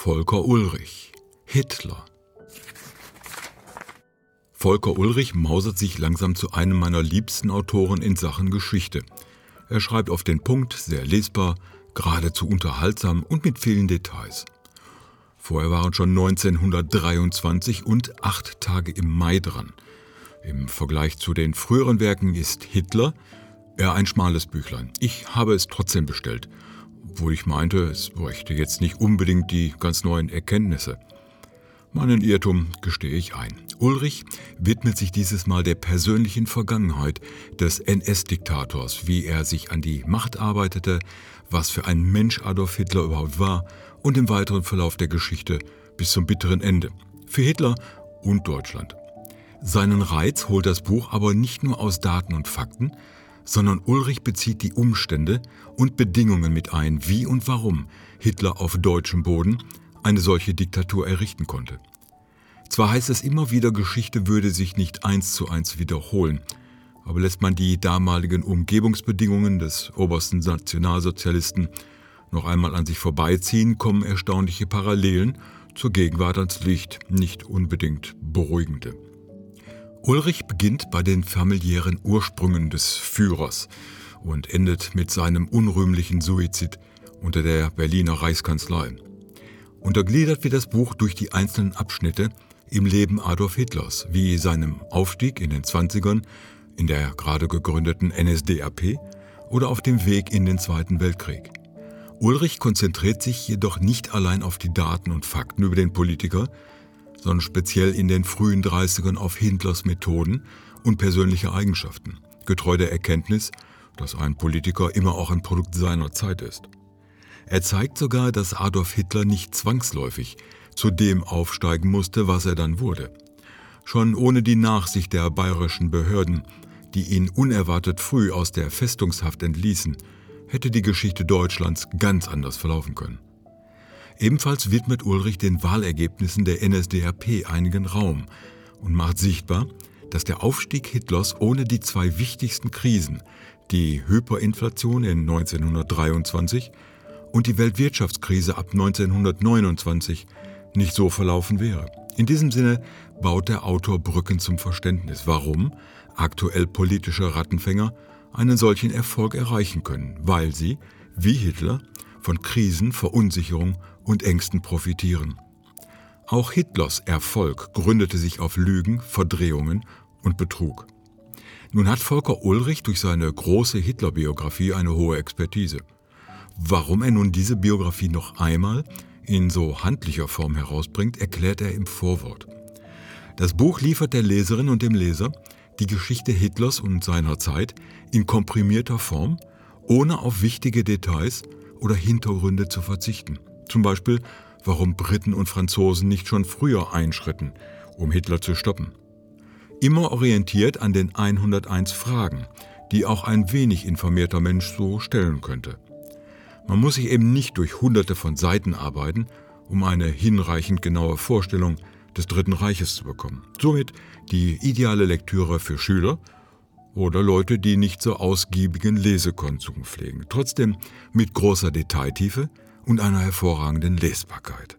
Volker Ulrich Hitler Volker Ulrich mausert sich langsam zu einem meiner liebsten Autoren in Sachen Geschichte. Er schreibt auf den Punkt, sehr lesbar, geradezu unterhaltsam und mit vielen Details. Vorher waren schon 1923 und acht Tage im Mai dran. Im Vergleich zu den früheren Werken ist Hitler eher ein schmales Büchlein. Ich habe es trotzdem bestellt, obwohl ich meinte, es bräuchte jetzt nicht unbedingt die ganz neuen Erkenntnisse. Meinen Irrtum gestehe ich ein. Ulrich widmet sich dieses Mal der persönlichen Vergangenheit des NS-Diktators, wie er sich an die Macht arbeitete, was für ein Mensch Adolf Hitler überhaupt war und im weiteren Verlauf der Geschichte bis zum bitteren Ende. Für Hitler und Deutschland. Seinen Reiz holt das Buch aber nicht nur aus Daten und Fakten, sondern Ulrich bezieht die Umstände und Bedingungen mit ein, wie und warum Hitler auf deutschem Boden eine solche Diktatur errichten konnte. Zwar heißt es immer wieder, Geschichte würde sich nicht eins zu eins wiederholen, aber lässt man die damaligen Umgebungsbedingungen des obersten Nationalsozialisten noch einmal an sich vorbeiziehen, kommen erstaunliche Parallelen zur Gegenwart ans Licht, nicht unbedingt beruhigende. Ulrich beginnt bei den familiären Ursprüngen des Führers und endet mit seinem unrühmlichen Suizid unter der Berliner Reichskanzlei. Untergliedert wird das Buch durch die einzelnen Abschnitte im Leben Adolf Hitlers, wie seinem Aufstieg in den 20ern in der gerade gegründeten NSDAP oder auf dem Weg in den Zweiten Weltkrieg. Ulrich konzentriert sich jedoch nicht allein auf die Daten und Fakten über den Politiker, sondern speziell in den frühen 30ern auf Hitlers Methoden und persönliche Eigenschaften, getreu der Erkenntnis, dass ein Politiker immer auch ein Produkt seiner Zeit ist. Er zeigt sogar, dass Adolf Hitler nicht zwangsläufig zu dem aufsteigen musste, was er dann wurde. Schon ohne die Nachsicht der bayerischen Behörden, die ihn unerwartet früh aus der Festungshaft entließen, hätte die Geschichte Deutschlands ganz anders verlaufen können. Ebenfalls widmet Ulrich den Wahlergebnissen der NSDAP einigen Raum und macht sichtbar, dass der Aufstieg Hitlers ohne die zwei wichtigsten Krisen, die Hyperinflation in 1923 und die Weltwirtschaftskrise ab 1929 nicht so verlaufen wäre. In diesem Sinne baut der Autor Brücken zum Verständnis, warum aktuell politische Rattenfänger einen solchen Erfolg erreichen können, weil sie, wie Hitler, von Krisen, Verunsicherung und Ängsten profitieren. Auch Hitlers Erfolg gründete sich auf Lügen, Verdrehungen und Betrug. Nun hat Volker Ulrich durch seine große Hitler-Biografie eine hohe Expertise. Warum er nun diese Biografie noch einmal in so handlicher Form herausbringt, erklärt er im Vorwort. Das Buch liefert der Leserin und dem Leser die Geschichte Hitlers und seiner Zeit in komprimierter Form, ohne auf wichtige Details oder Hintergründe zu verzichten. Zum Beispiel, warum Briten und Franzosen nicht schon früher einschritten, um Hitler zu stoppen. Immer orientiert an den 101 Fragen, die auch ein wenig informierter Mensch so stellen könnte. Man muss sich eben nicht durch hunderte von Seiten arbeiten, um eine hinreichend genaue Vorstellung des Dritten Reiches zu bekommen. Somit die ideale Lektüre für Schüler oder Leute, die nicht so ausgiebigen Lesekonsum pflegen. Trotzdem mit großer Detailtiefe und einer hervorragenden Lesbarkeit.